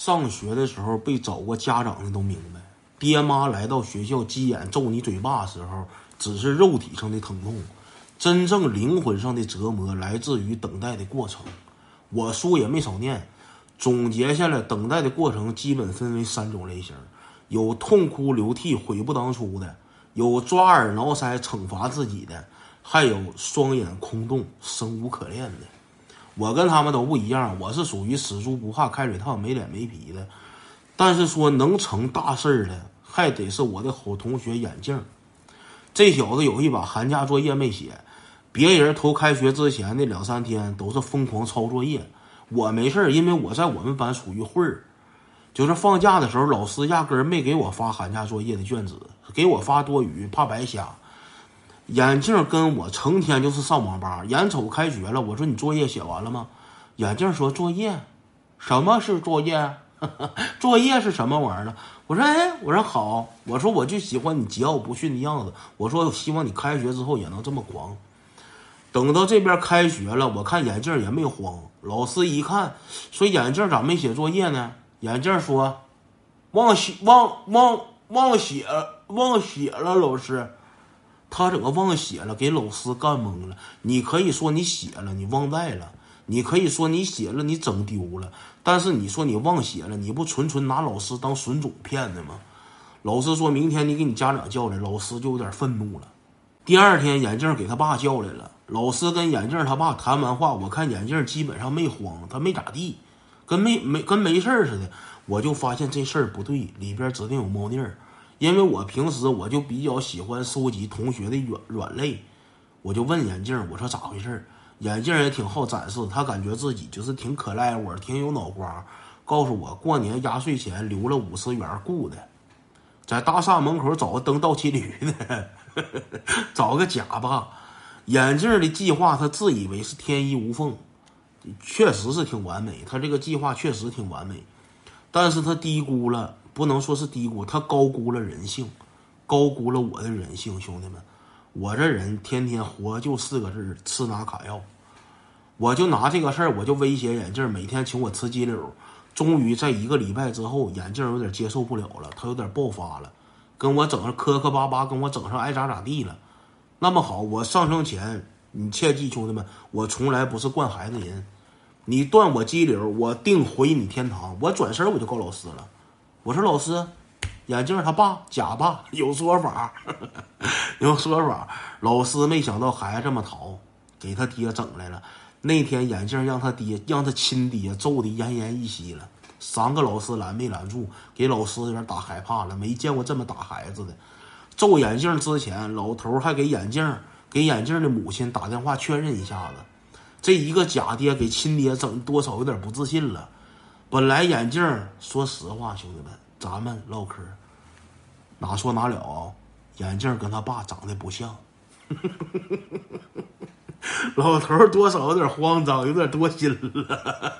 上学的时候被找过家长的都明白，爹妈来到学校急眼揍你嘴巴的时候，只是肉体上的疼痛，真正灵魂上的折磨来自于等待的过程。我书也没少念，总结下来，等待的过程基本分为三种类型：有痛哭流涕悔不当初的，有抓耳挠腮惩罚自己的，还有双眼空洞生无可恋的。我跟他们都不一样，我是属于死猪不怕开水烫、没脸没皮的。但是说能成大事儿的，还得是我的好同学眼镜。这小子有一把寒假作业没写，别人头开学之前的两三天都是疯狂抄作业，我没事儿，因为我在我们班属于混儿。就是放假的时候，老师压根儿没给我发寒假作业的卷子，给我发多余，怕白瞎。眼镜跟我成天就是上网吧，眼瞅开学了，我说你作业写完了吗？眼镜说作业，什么是作业？作业是什么玩意儿呢？我说哎，我说好，我说我就喜欢你桀骜不驯的样子。我说希望你开学之后也能这么狂。等到这边开学了，我看眼镜也没慌。老师一看，说眼镜咋没写作业呢？眼镜说，忘写忘忘忘写忘写了，老师。他整个忘写了？给老师干懵了。你可以说你写了，你忘带了；你可以说你写了，你整丢了。但是你说你忘写了，你不纯纯拿老师当损种骗的吗？老师说明天你给你家长叫来，老师就有点愤怒了。第二天，眼镜给他爸叫来了。老师跟眼镜他爸谈完话，我看眼镜基本上没慌，他没咋地，跟没没跟没事似的。我就发现这事儿不对，里边指定有猫腻儿。因为我平时我就比较喜欢收集同学的软软肋，我就问眼镜，我说咋回事儿眼镜也挺好展示，他感觉自己就是挺可赖我，挺有脑瓜，告诉我过年压岁钱留了五十元雇的，在大厦门口找个蹬倒骑驴的，找个假吧。眼镜的计划他自以为是天衣无缝，确实是挺完美，他这个计划确实挺完美，但是他低估了。不能说是低估，他高估了人性，高估了我的人性。兄弟们，我这人天天活就四个字吃拿卡要。我就拿这个事儿，我就威胁眼镜每天请我吃鸡柳。终于在一个礼拜之后，眼镜有点接受不了了，他有点爆发了，跟我整上磕磕巴巴，跟我整上爱咋咋地了。那么好，我上升前，你切记，兄弟们，我从来不是惯孩子人。你断我鸡柳，我定回你天堂。我转身我就告老师了。我说老师，眼镜他爸假爸有说法，有说法。老师没想到孩子这么淘，给他爹整来了。那天眼镜让他爹让他亲爹揍的奄奄一息了。三个老师拦没拦住，给老师有点打害怕了。没见过这么打孩子的。揍眼镜之前，老头还给眼镜给眼镜的母亲打电话确认一下子。这一个假爹给亲爹整多少有点不自信了。本来眼镜儿说实话，兄弟们，咱们唠嗑，哪说哪了？眼镜儿跟他爸长得不像，老头儿多少有点慌张，有点多心了。